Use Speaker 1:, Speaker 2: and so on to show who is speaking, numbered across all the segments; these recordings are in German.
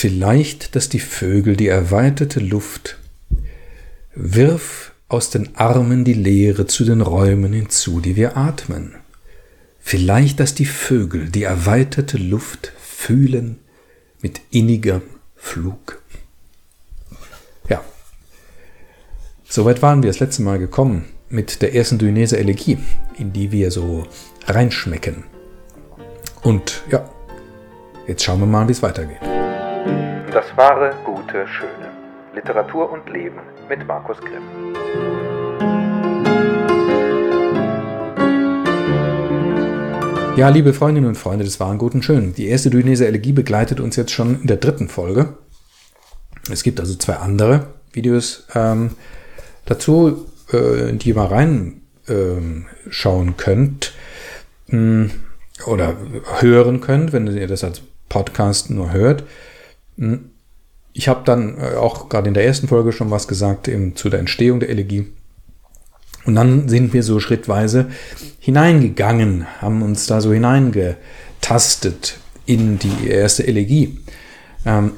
Speaker 1: Vielleicht, dass die Vögel die erweiterte Luft wirf aus den Armen die Leere zu den Räumen hinzu, die wir atmen. Vielleicht, dass die Vögel die erweiterte Luft fühlen mit inniger Flug. Ja, soweit waren wir das letzte Mal gekommen mit der ersten Duinese Elegie, in die wir so reinschmecken. Und ja, jetzt schauen wir mal, wie es weitergeht.
Speaker 2: Das wahre, gute, schöne. Literatur und Leben mit Markus Grimm.
Speaker 1: Ja, liebe Freundinnen und Freunde des wahren Guten Schön. Die erste Duinese Elegie begleitet uns jetzt schon in der dritten Folge. Es gibt also zwei andere Videos ähm, dazu, äh, die ihr mal reinschauen ähm, könnt mh, hm, oder hören könnt, wenn ihr das als Podcast nur hört. Hm, ich habe dann äh, auch gerade in der ersten Folge schon was gesagt eben zu der Entstehung der Elegie. Und dann sind wir so schrittweise hineingegangen, haben uns da so hineingetastet in die erste Elegie. Ähm,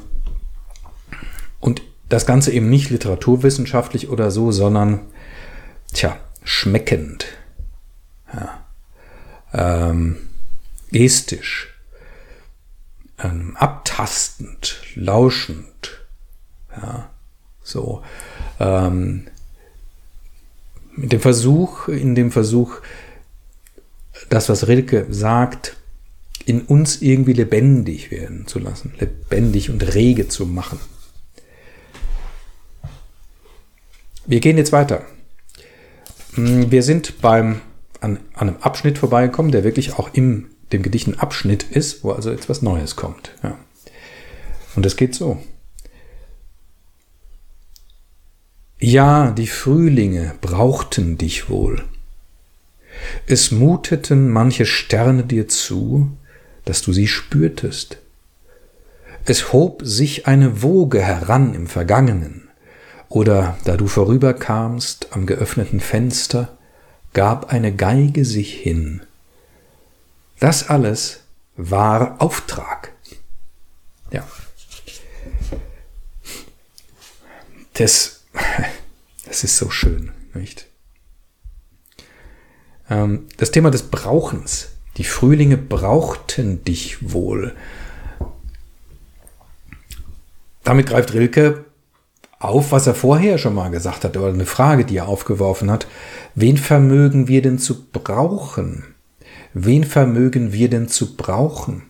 Speaker 1: und das Ganze eben nicht literaturwissenschaftlich oder so, sondern, tja, schmeckend. Ja. Ähm, gestisch. Ähm, abtastend, lauschend. Ja, so. Ähm, mit dem Versuch, in dem Versuch, das, was Rilke sagt, in uns irgendwie lebendig werden zu lassen, lebendig und rege zu machen. Wir gehen jetzt weiter. Hm, wir sind beim, an, an einem Abschnitt vorbeigekommen, der wirklich auch im dem Gedicht ein Abschnitt ist, wo also jetzt was Neues kommt. Ja. Und es geht so. Ja, die Frühlinge brauchten dich wohl. Es muteten manche Sterne dir zu, dass du sie spürtest. Es hob sich eine Woge heran im Vergangenen, oder da du vorüberkamst am geöffneten Fenster, gab eine Geige sich hin. Das alles war Auftrag. Ja. Das das ist so schön, nicht? Ähm, das Thema des Brauchens. Die Frühlinge brauchten dich wohl. Damit greift Rilke auf, was er vorher schon mal gesagt hat, oder eine Frage, die er aufgeworfen hat. Wen vermögen wir denn zu brauchen? Wen vermögen wir denn zu brauchen?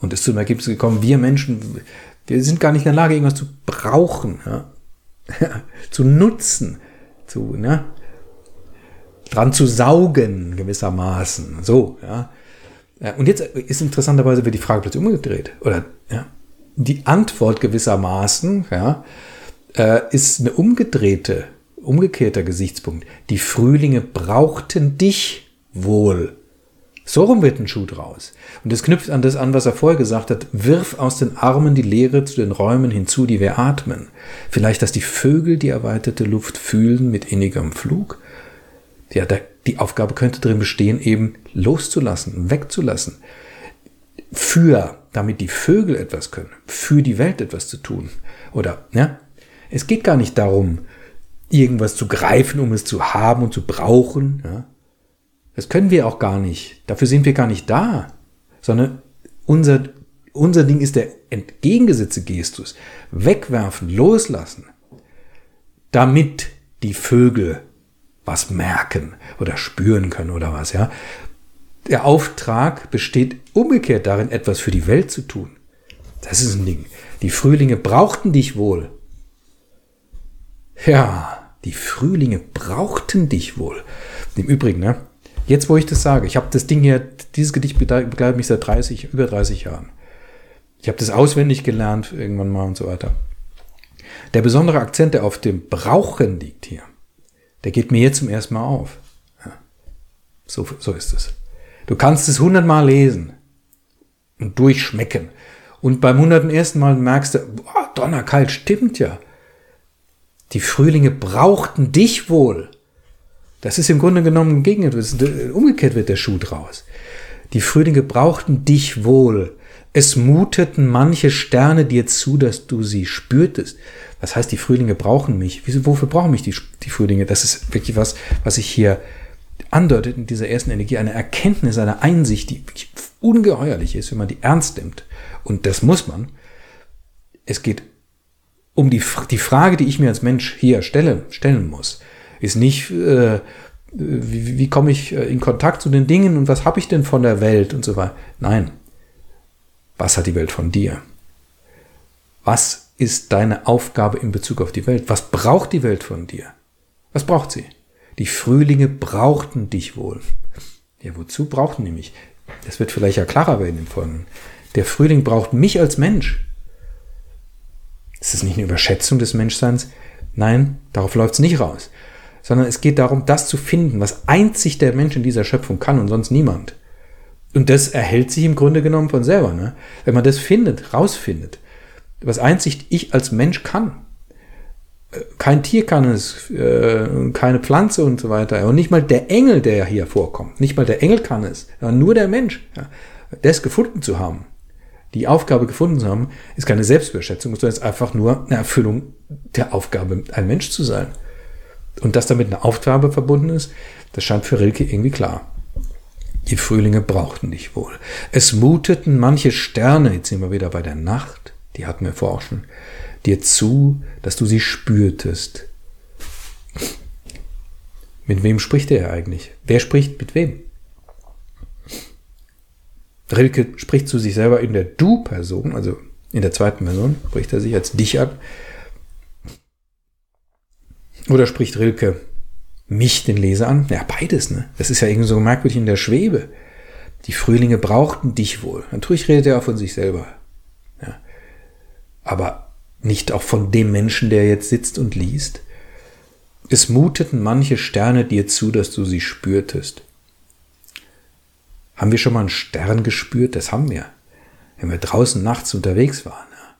Speaker 1: Und ist zum Ergebnis gekommen, wir Menschen, wir sind gar nicht in der Lage, irgendwas zu brauchen. Ja? zu nutzen, zu, ne, dran zu saugen gewissermaßen. So, ja. Und jetzt ist interessanterweise wird die Frage plötzlich umgedreht. Oder ja, die Antwort gewissermaßen ja, äh, ist eine umgedrehte, umgekehrter Gesichtspunkt. Die Frühlinge brauchten dich wohl. So rum wird ein Schuh draus. Und es knüpft an das an, was er vorher gesagt hat. Wirf aus den Armen die Leere zu den Räumen hinzu, die wir atmen. Vielleicht, dass die Vögel die erweiterte Luft fühlen mit innigem Flug. Ja, die Aufgabe könnte darin bestehen, eben loszulassen, wegzulassen. Für, damit die Vögel etwas können, für die Welt etwas zu tun. Oder, ja, es geht gar nicht darum, irgendwas zu greifen, um es zu haben und zu brauchen, ja, das können wir auch gar nicht. Dafür sind wir gar nicht da. Sondern unser, unser Ding ist der entgegengesetzte Gestus. Wegwerfen, loslassen. Damit die Vögel was merken oder spüren können oder was, ja. Der Auftrag besteht umgekehrt darin, etwas für die Welt zu tun. Das ist ein Ding. Die Frühlinge brauchten dich wohl. Ja, die Frühlinge brauchten dich wohl. Im Übrigen, ne? Jetzt, wo ich das sage, ich habe das Ding hier, dieses Gedicht begleitet mich seit 30, über 30 Jahren. Ich habe das auswendig gelernt irgendwann mal und so weiter. Der besondere Akzent, der auf dem Brauchen liegt hier, der geht mir jetzt zum ersten Mal auf. Ja. So, so ist es. Du kannst es hundertmal lesen und durchschmecken. Und beim hunderten ersten Mal merkst du, boah, donnerkalt, stimmt ja. Die Frühlinge brauchten dich wohl. Das ist im Grunde genommen umgekehrt wird der Schuh draus. Die Frühlinge brauchten dich wohl. Es muteten manche Sterne dir zu, dass du sie spürtest. Was heißt, die Frühlinge brauchen mich? Wieso, wofür brauchen mich die, die Frühlinge? Das ist wirklich was, was ich hier andeutet in dieser ersten Energie. Eine Erkenntnis, eine Einsicht, die ungeheuerlich ist, wenn man die ernst nimmt. Und das muss man. Es geht um die, die Frage, die ich mir als Mensch hier stelle, stellen muss, ist nicht, äh, wie, wie komme ich in Kontakt zu den Dingen und was habe ich denn von der Welt und so weiter. Nein, was hat die Welt von dir? Was ist deine Aufgabe in Bezug auf die Welt? Was braucht die Welt von dir? Was braucht sie? Die Frühlinge brauchten dich wohl. Ja, wozu brauchten die mich? Das wird vielleicht ja klarer werden im Folgenden. Der Frühling braucht mich als Mensch. Ist das nicht eine Überschätzung des Menschseins? Nein, darauf läuft es nicht raus. Sondern es geht darum, das zu finden, was einzig der Mensch in dieser Schöpfung kann und sonst niemand. Und das erhält sich im Grunde genommen von selber. Ne? Wenn man das findet, rausfindet, was einzig ich als Mensch kann. Äh, kein Tier kann es, äh, keine Pflanze und so weiter. Und nicht mal der Engel, der hier vorkommt. Nicht mal der Engel kann es. Nur der Mensch. Das gefunden zu haben, die Aufgabe gefunden zu haben, ist keine Selbstüberschätzung, sondern ist einfach nur eine Erfüllung der Aufgabe, ein Mensch zu sein. Und dass damit eine Aufgabe verbunden ist, das scheint für Rilke irgendwie klar. Die Frühlinge brauchten dich wohl. Es muteten manche Sterne, jetzt sind wir wieder bei der Nacht, die hatten wir schon, dir zu, dass du sie spürtest. Mit wem spricht er eigentlich? Wer spricht mit wem? Rilke spricht zu sich selber in der Du-Person, also in der zweiten Person, spricht er sich als dich an. Oder spricht Rilke mich, den Leser, an? Ja, beides, ne? Das ist ja irgendwie so merkwürdig in der Schwebe. Die Frühlinge brauchten dich wohl. Natürlich redet er auch von sich selber. Ja. Aber nicht auch von dem Menschen, der jetzt sitzt und liest. Es muteten manche Sterne dir zu, dass du sie spürtest. Haben wir schon mal einen Stern gespürt? Das haben wir. Wenn wir draußen nachts unterwegs waren ja.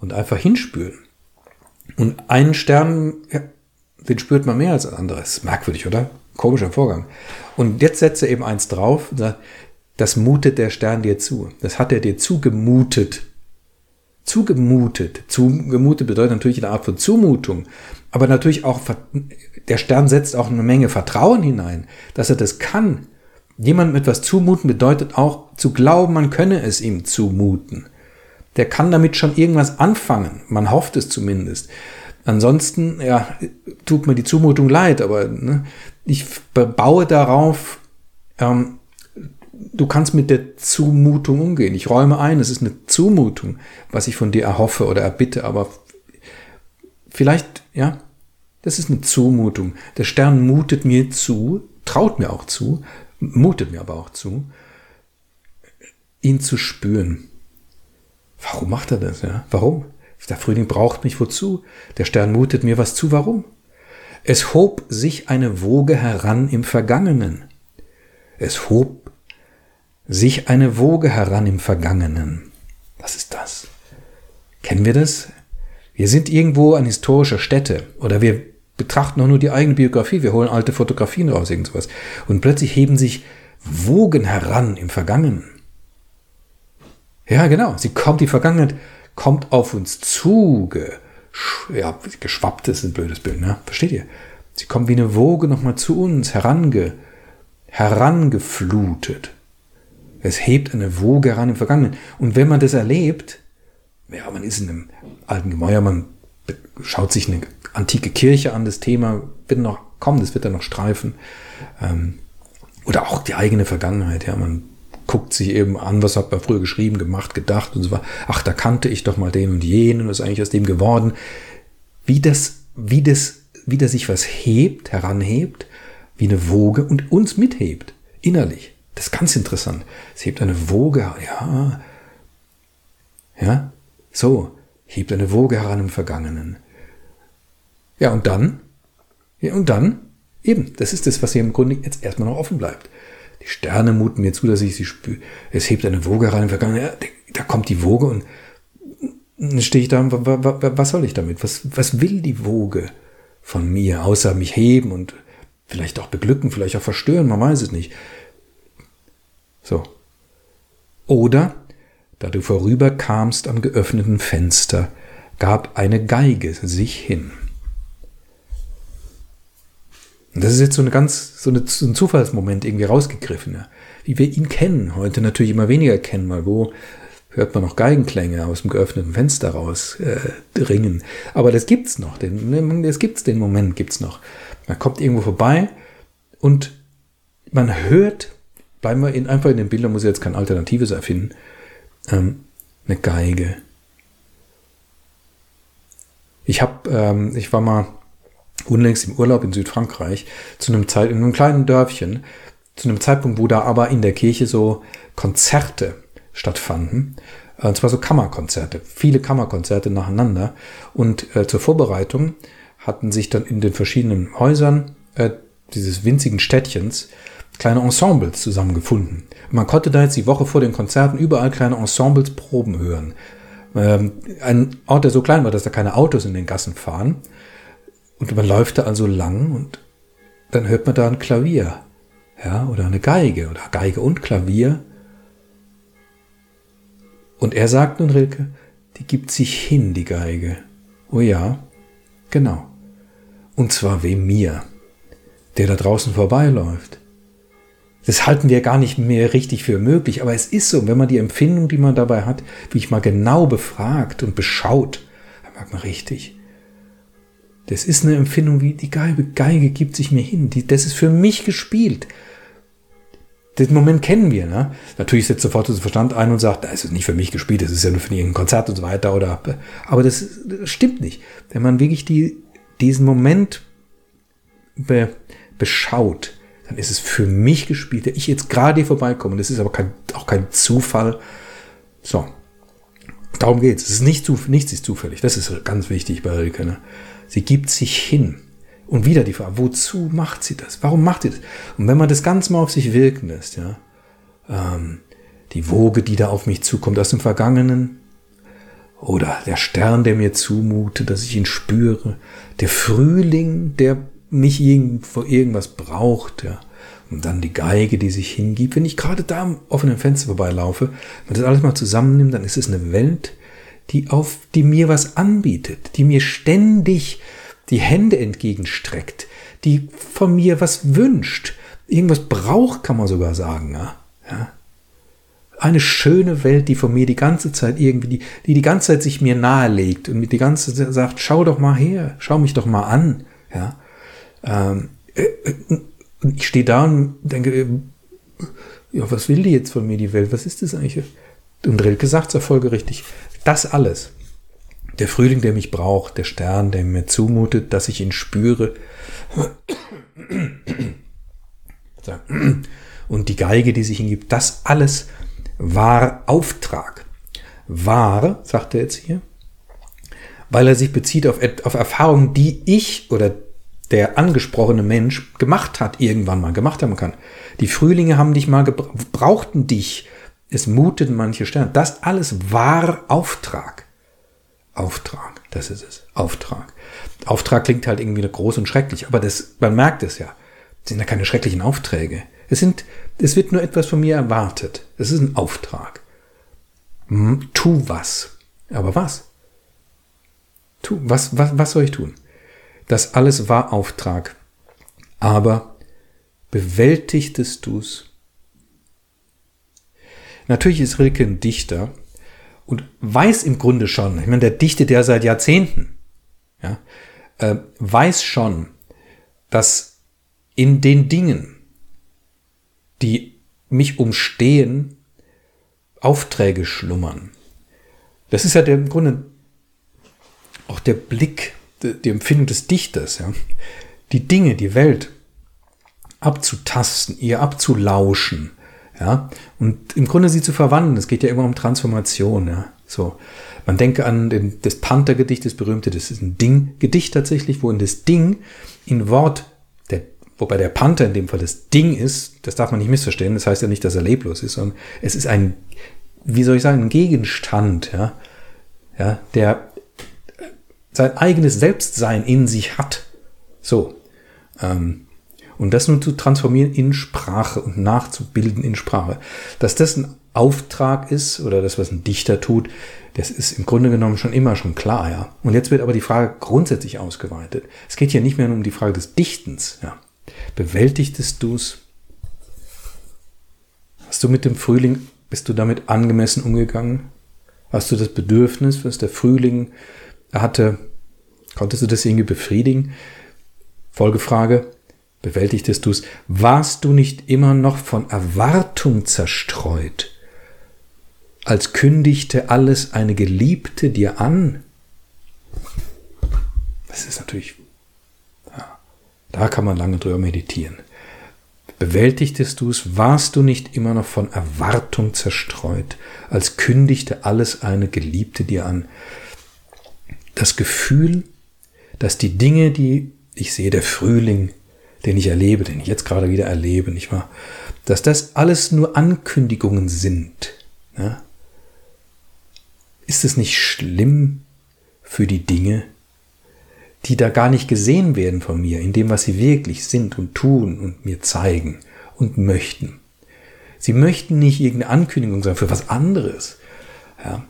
Speaker 1: und einfach hinspüren. Und einen Stern ja, den spürt man mehr als anderes. Merkwürdig, oder? Komischer Vorgang. Und jetzt setzt er eben eins drauf das mutet der Stern dir zu. Das hat er dir zugemutet. Zugemutet. Zugemutet bedeutet natürlich eine Art von Zumutung. Aber natürlich auch, der Stern setzt auch eine Menge Vertrauen hinein, dass er das kann. Jemandem etwas zumuten bedeutet auch zu glauben, man könne es ihm zumuten. Der kann damit schon irgendwas anfangen. Man hofft es zumindest. Ansonsten, ja, tut mir die Zumutung leid, aber ne, ich baue darauf, ähm, du kannst mit der Zumutung umgehen. Ich räume ein, es ist eine Zumutung, was ich von dir erhoffe oder erbitte, aber vielleicht, ja, das ist eine Zumutung. Der Stern mutet mir zu, traut mir auch zu, mutet mir aber auch zu, ihn zu spüren. Warum macht er das? Ja? Warum? Der Frühling braucht mich wozu? Der Stern mutet mir was zu, warum? Es hob sich eine Woge heran im Vergangenen. Es hob sich eine Woge heran im Vergangenen. Was ist das? Kennen wir das? Wir sind irgendwo an historischer Stätte oder wir betrachten auch nur die eigene Biografie, wir holen alte Fotografien raus, irgend sowas. Und plötzlich heben sich Wogen heran im Vergangenen. Ja, genau, sie kommt die Vergangenheit kommt auf uns zu, ja, geschwappt ist ein blödes Bild, ne? Versteht ihr? Sie kommt wie eine Woge nochmal zu uns herange, herangeflutet. Es hebt eine Woge heran im Vergangenen. Und wenn man das erlebt, ja, man ist in einem alten Gemäuer, man schaut sich eine antike Kirche an, das Thema wird noch kommen, das wird dann noch streifen. Ähm, oder auch die eigene Vergangenheit, ja, man guckt sich eben an, was hat man früher geschrieben, gemacht, gedacht und so weiter. Ach, da kannte ich doch mal den und jenen, was ist eigentlich aus dem geworden. Wie das, wie das, wie das sich was hebt, heranhebt, wie eine Woge und uns mithebt, innerlich. Das ist ganz interessant. Es hebt eine Woge, ja, ja, so, hebt eine Woge heran im Vergangenen. Ja, und dann, ja, und dann, eben, das ist das, was hier im Grunde jetzt erstmal noch offen bleibt. Die Sterne muten mir zu, dass ich sie spüre. Es hebt eine Woge rein. Ja, da kommt die Woge und dann stehe ich da was soll ich damit? Was, was will die Woge von mir, außer mich heben und vielleicht auch beglücken, vielleicht auch verstören, man weiß es nicht. So. Oder Da du vorüberkamst am geöffneten Fenster, gab eine Geige sich hin. Und das ist jetzt so eine ganz, so, eine, so ein Zufallsmoment irgendwie rausgegriffen, ja. wie wir ihn kennen, heute natürlich immer weniger kennen, mal wo hört man noch Geigenklänge aus dem geöffneten Fenster raus äh, ringen. Aber das gibt's noch, den, das gibt's, den Moment gibt's noch. Man kommt irgendwo vorbei und man hört, bleiben wir in, einfach in den Bildern, muss ich jetzt kein Alternatives erfinden, ähm, eine Geige. Ich habe, ähm, ich war mal unlängst im Urlaub in Südfrankreich, zu einem Zeit, in einem kleinen Dörfchen, zu einem Zeitpunkt, wo da aber in der Kirche so Konzerte stattfanden. Und zwar so Kammerkonzerte, viele Kammerkonzerte nacheinander. Und äh, zur Vorbereitung hatten sich dann in den verschiedenen Häusern äh, dieses winzigen Städtchens kleine Ensembles zusammengefunden. Und man konnte da jetzt die Woche vor den Konzerten überall kleine Ensembles Proben hören. Ähm, ein Ort, der so klein war, dass da keine Autos in den Gassen fahren. Und man läuft da also lang und dann hört man da ein Klavier, ja, oder eine Geige oder Geige und Klavier. Und er sagt nun Rilke, die gibt sich hin, die Geige. Oh ja, genau. Und zwar wem mir, der da draußen vorbeiläuft. Das halten wir gar nicht mehr richtig für möglich, aber es ist so, wenn man die Empfindung, die man dabei hat, wie ich mal genau befragt und beschaut, dann merkt man richtig, das ist eine Empfindung wie die Geige, Geige gibt sich mir hin. Die, das ist für mich gespielt. Den Moment kennen wir. Ne? Natürlich setzt sofort unser Verstand ein und sagt, das ist nicht für mich gespielt, das ist ja nur für irgendein Konzert und so weiter. Oder, aber das, das stimmt nicht. Wenn man wirklich die, diesen Moment be, beschaut, dann ist es für mich gespielt, der ich jetzt gerade hier vorbeikomme. Das ist aber kein, auch kein Zufall. So, darum geht's. Es ist nicht zu, nichts ist zufällig. Das ist ganz wichtig bei Rilke. Ne? Sie gibt sich hin. Und wieder die Frage, wozu macht sie das? Warum macht sie das? Und wenn man das Ganze mal auf sich wirken lässt, ja, ähm, die Woge, die da auf mich zukommt aus dem Vergangenen, oder der Stern, der mir zumutet, dass ich ihn spüre, der Frühling, der mich vor irgendwas braucht, ja, und dann die Geige, die sich hingibt. Wenn ich gerade da am offenen Fenster vorbeilaufe, wenn das alles mal zusammennimmt, dann ist es eine Welt, die auf, die mir was anbietet, die mir ständig die Hände entgegenstreckt, die von mir was wünscht, irgendwas braucht, kann man sogar sagen, ja. Eine schöne Welt, die von mir die ganze Zeit irgendwie, die, die die ganze Zeit sich mir nahelegt und mir die ganze Zeit sagt, schau doch mal her, schau mich doch mal an, ja. Ähm, äh, äh, und ich stehe da und denke, äh, ja, was will die jetzt von mir, die Welt? Was ist das eigentlich? Und Rilke sagt es folgerichtig. Das alles. Der Frühling, der mich braucht, der Stern, der mir zumutet, dass ich ihn spüre. Und die Geige, die sich ihm gibt, das alles war Auftrag. War, sagt er jetzt hier, weil er sich bezieht auf, auf Erfahrungen, die ich oder der angesprochene Mensch gemacht hat, irgendwann mal gemacht haben kann. Die Frühlinge haben dich mal brauchten dich, es muteten manche Sterne. Das alles war Auftrag. Auftrag, das ist es. Auftrag. Auftrag klingt halt irgendwie groß und schrecklich, aber das, man merkt es ja. Es sind ja keine schrecklichen Aufträge. Es sind, es wird nur etwas von mir erwartet. Es ist ein Auftrag. Tu was. Aber was? Tu, was, was, was soll ich tun? Das alles war Auftrag. Aber bewältigtest du's Natürlich ist Rilke ein Dichter und weiß im Grunde schon, ich meine, der dichtet ja seit Jahrzehnten, ja, äh, weiß schon, dass in den Dingen, die mich umstehen, Aufträge schlummern. Das ist ja der, im Grunde auch der Blick, die Empfindung des Dichters, ja. Die Dinge, die Welt abzutasten, ihr abzulauschen, ja, und im Grunde sie zu verwandeln. Es geht ja immer um Transformation, ja. So. Man denke an den, das Panther-Gedicht, das berühmte, das ist ein Ding-Gedicht tatsächlich, wo in das Ding in Wort, der, wobei der Panther in dem Fall das Ding ist, das darf man nicht missverstehen, das heißt ja nicht, dass er leblos ist, sondern es ist ein, wie soll ich sagen, ein Gegenstand, ja, ja, der sein eigenes Selbstsein in sich hat. So. Ähm, Und das nun zu transformieren in Sprache und nachzubilden in Sprache. Dass das ein Auftrag ist oder das, was ein Dichter tut, das ist im Grunde genommen schon immer schon klar, ja. Und jetzt wird aber die Frage grundsätzlich ausgeweitet. Es geht hier nicht mehr nur um die Frage des Dichtens, ja. Bewältigtest du es? Hast du mit dem Frühling, bist du damit angemessen umgegangen? Hast du das Bedürfnis, was der Frühling hatte, konntest du das irgendwie befriedigen? Folgefrage, bewältigtest du es? Warst du nicht immer noch von Erwartung zerstreut, als kündigte alles eine Geliebte dir an? Das ist natürlich, ja, da kann man lange drüber meditieren. Bewältigtest du es, warst du nicht immer noch von Erwartung zerstreut, als kündigte alles eine Geliebte dir an. Das Gefühl, dass die Dinge, die ich sehe, der Frühling, den ich erlebe, den ich jetzt gerade wieder erlebe, nicht wahr? Dass das alles nur Ankündigungen sind. Ja? Ist es nicht schlimm für die Dinge, die da gar nicht gesehen werden von mir, in dem, was sie wirklich sind und tun und mir zeigen und möchten. Sie möchten nicht irgendeine Ankündigung sein für was anderes. Ja.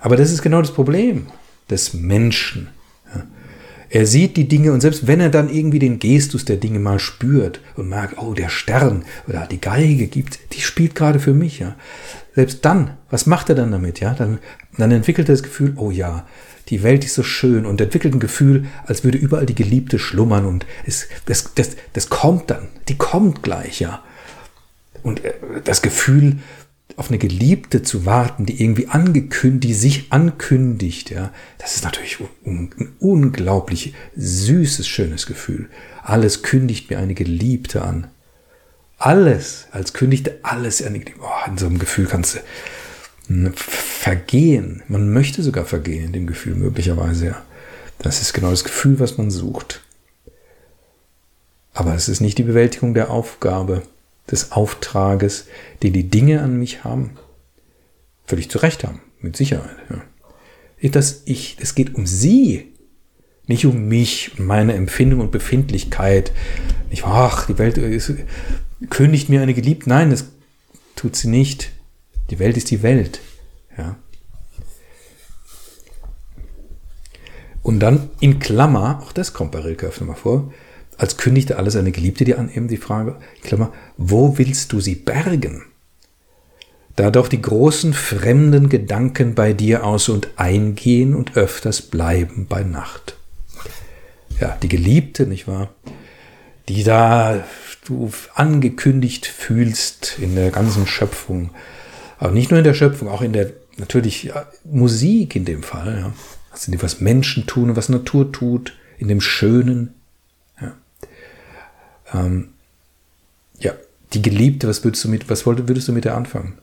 Speaker 1: Aber das ist genau das Problem des Menschen. Er sieht die Dinge und selbst wenn er dann irgendwie den Gestus der Dinge mal spürt und merkt, oh, der Stern oder die Geige gibt, die spielt gerade für mich, ja. Selbst dann, was macht er dann damit, ja? Dann, dann entwickelt er das Gefühl, oh ja, die Welt ist so schön und entwickelt ein Gefühl, als würde überall die Geliebte schlummern und es, das, das, das kommt dann, die kommt gleich, ja. Und äh, das Gefühl, auf eine Geliebte zu warten, die irgendwie angekündigt, die sich ankündigt, ja, das ist natürlich ein, ein unglaublich süßes, schönes Gefühl. Alles kündigt mir eine Geliebte an. Alles, als kündigte alles Geliebte. Oh, in so einem Gefühl kannst du, vergehen. Man möchte sogar vergehen in dem Gefühl, möglicherweise, ja. Das ist genau das Gefühl, was man sucht. Aber es ist nicht die Bewältigung der Aufgabe, des Auftrages, den die Dinge an mich haben. Völlig zu Recht haben, mit Sicherheit. Ja. Das ich, es geht um sie, nicht um mich, meine Empfindung und Befindlichkeit. Nicht, ach, die Welt ist, kündigt mir eine Geliebte. Nein, das tut sie nicht. Die Welt ist die Welt. Ja. Und dann in Klammer, auch das kommt bei Rilke öfter mal vor, als kündigte alles eine Geliebte dir an, eben die Frage, Klammer, wo willst du sie bergen? Da doch die großen fremden Gedanken bei dir aus und eingehen und öfters bleiben bei Nacht. Ja, die Geliebte, nicht wahr? Die da du angekündigt fühlst in der ganzen Schöpfung, aber nicht nur in der Schöpfung, auch in der natürlich ja, Musik in dem Fall. Ja. Also was Menschen tun und was Natur tut, in dem Schönen. Ja, ähm, ja die Geliebte, was würdest du mit, was würdest du mit der anfangen?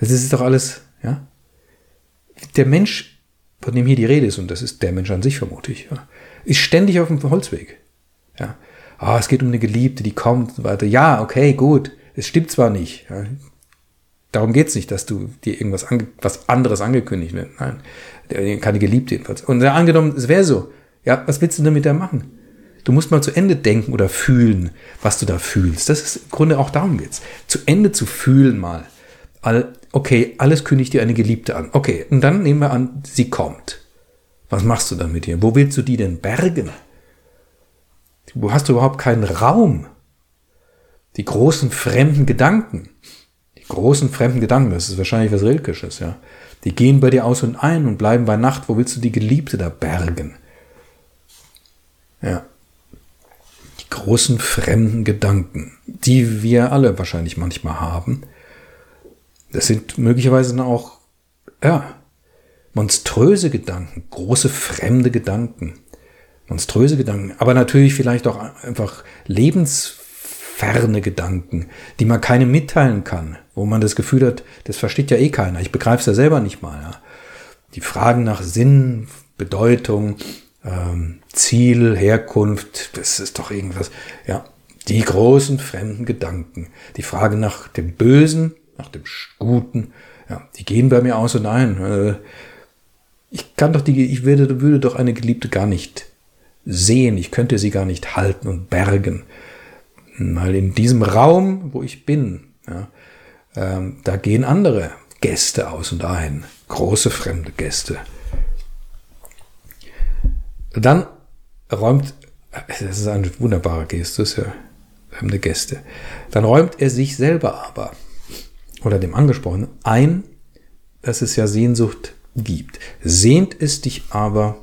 Speaker 1: Das ist doch alles, ja. Der Mensch, von dem hier die Rede ist, und das ist der Mensch an sich vermute ich, ja, ist ständig auf dem Holzweg. Ja. Ah, es geht um eine Geliebte, die kommt und weiter. Ja, okay, gut. Es stimmt zwar nicht. Ja. Darum geht es nicht, dass du dir irgendwas ange was anderes angekündigt wird. Nein, keine Geliebte jedenfalls. Und angenommen, es wäre so. Ja, was willst du denn mit der machen? Du musst mal zu Ende denken oder fühlen, was du da fühlst. Das ist im Grunde auch darum geht's. Zu Ende zu fühlen mal. All, okay, alles kündigt dir eine Geliebte an. Okay, und dann nehmen wir an, sie kommt. Was machst du dann mit ihr? Wo willst du die denn bergen? Wo hast du überhaupt keinen Raum? Die großen fremden Gedanken großen fremden Gedanken, das ist wahrscheinlich was Rilkisches, ja. Die gehen bei dir aus und ein und bleiben bei Nacht. Wo willst du die Geliebte da bergen? Ja. Großen fremden Gedanken, die wir alle wahrscheinlich manchmal haben, das sind möglicherweise auch, ja, monströse Gedanken, große fremde Gedanken, monströse Gedanken, aber natürlich vielleicht auch einfach lebens ferne Gedanken, die man keinem mitteilen kann, wo man das Gefühl hat, das versteht ja eh keiner, ich begreife es ja selber nicht mal. Ja. Die Fragen nach Sinn, Bedeutung, ähm, Ziel, Herkunft, das ist doch irgendwas, ja, die großen fremden Gedanken, die Frage nach dem Bösen, nach dem Guten, ja, die gehen bei mir aus und ein. Äh, ich kann doch die, ich würde, würde doch eine Geliebte gar nicht sehen, ich könnte sie gar nicht halten und bergen. Weil in diesem Raum, wo ich bin, ja, ähm, da gehen andere Gäste aus und ein, große fremde Gäste. Dann räumt, das ist ein wunderbarer Gestus, ja, fremde Gäste. Dann räumt er sich selber aber, oder dem Angesprochenen, ein, dass es ja Sehnsucht gibt. Sehnt es dich aber,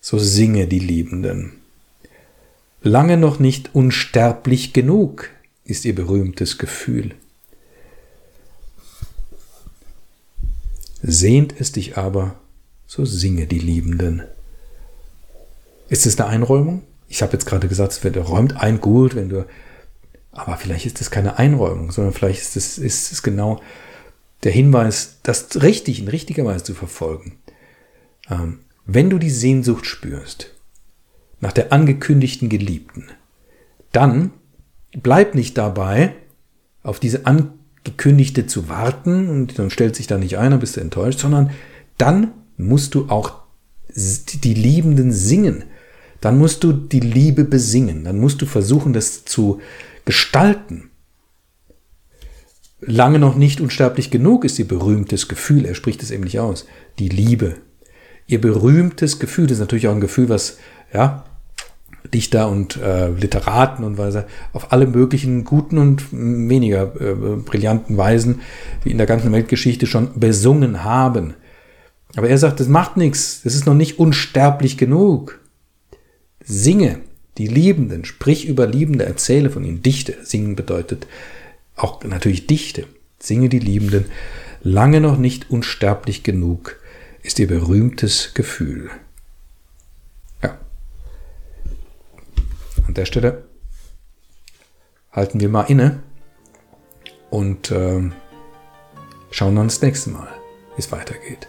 Speaker 1: so singe die Liebenden. Lange noch nicht unsterblich genug ist ihr berühmtes Gefühl. Sehnt es dich aber, so singe die Liebenden. Ist es eine Einräumung? Ich habe jetzt gerade gesagt, wenn du räumt ein gut, wenn du, aber vielleicht ist es keine Einräumung, sondern vielleicht ist es, ist es genau der Hinweis, das richtig in richtiger Weise zu verfolgen. Ähm, wenn du die Sehnsucht spürst nach der angekündigten Geliebten, dann bleib nicht dabei, auf diese angekündigte zu warten und dann stellt sich da nicht ein, dann bist du enttäuscht, sondern dann musst du auch die Liebenden singen. Dann musst du die Liebe besingen. Dann musst du versuchen, das zu gestalten. Lange noch nicht unsterblich genug ist ihr berühmtes Gefühl. Er spricht es eben nicht aus. Die Liebe. Ihr berühmtes Gefühl das ist natürlich auch ein Gefühl, was ja, Dichter und äh, Literaten und Weise auf alle möglichen guten und weniger äh, brillanten Weisen, wie in der ganzen Weltgeschichte schon besungen haben. Aber er sagt, das macht nichts, das ist noch nicht unsterblich genug. Singe die Liebenden, sprich über Liebende, erzähle von ihnen, dichte. Singen bedeutet auch natürlich dichte. Singe die Liebenden, lange noch nicht unsterblich genug ist ihr berühmtes Gefühl. Ja. An der Stelle halten wir mal inne und äh, schauen dann das nächste Mal, wie es weitergeht.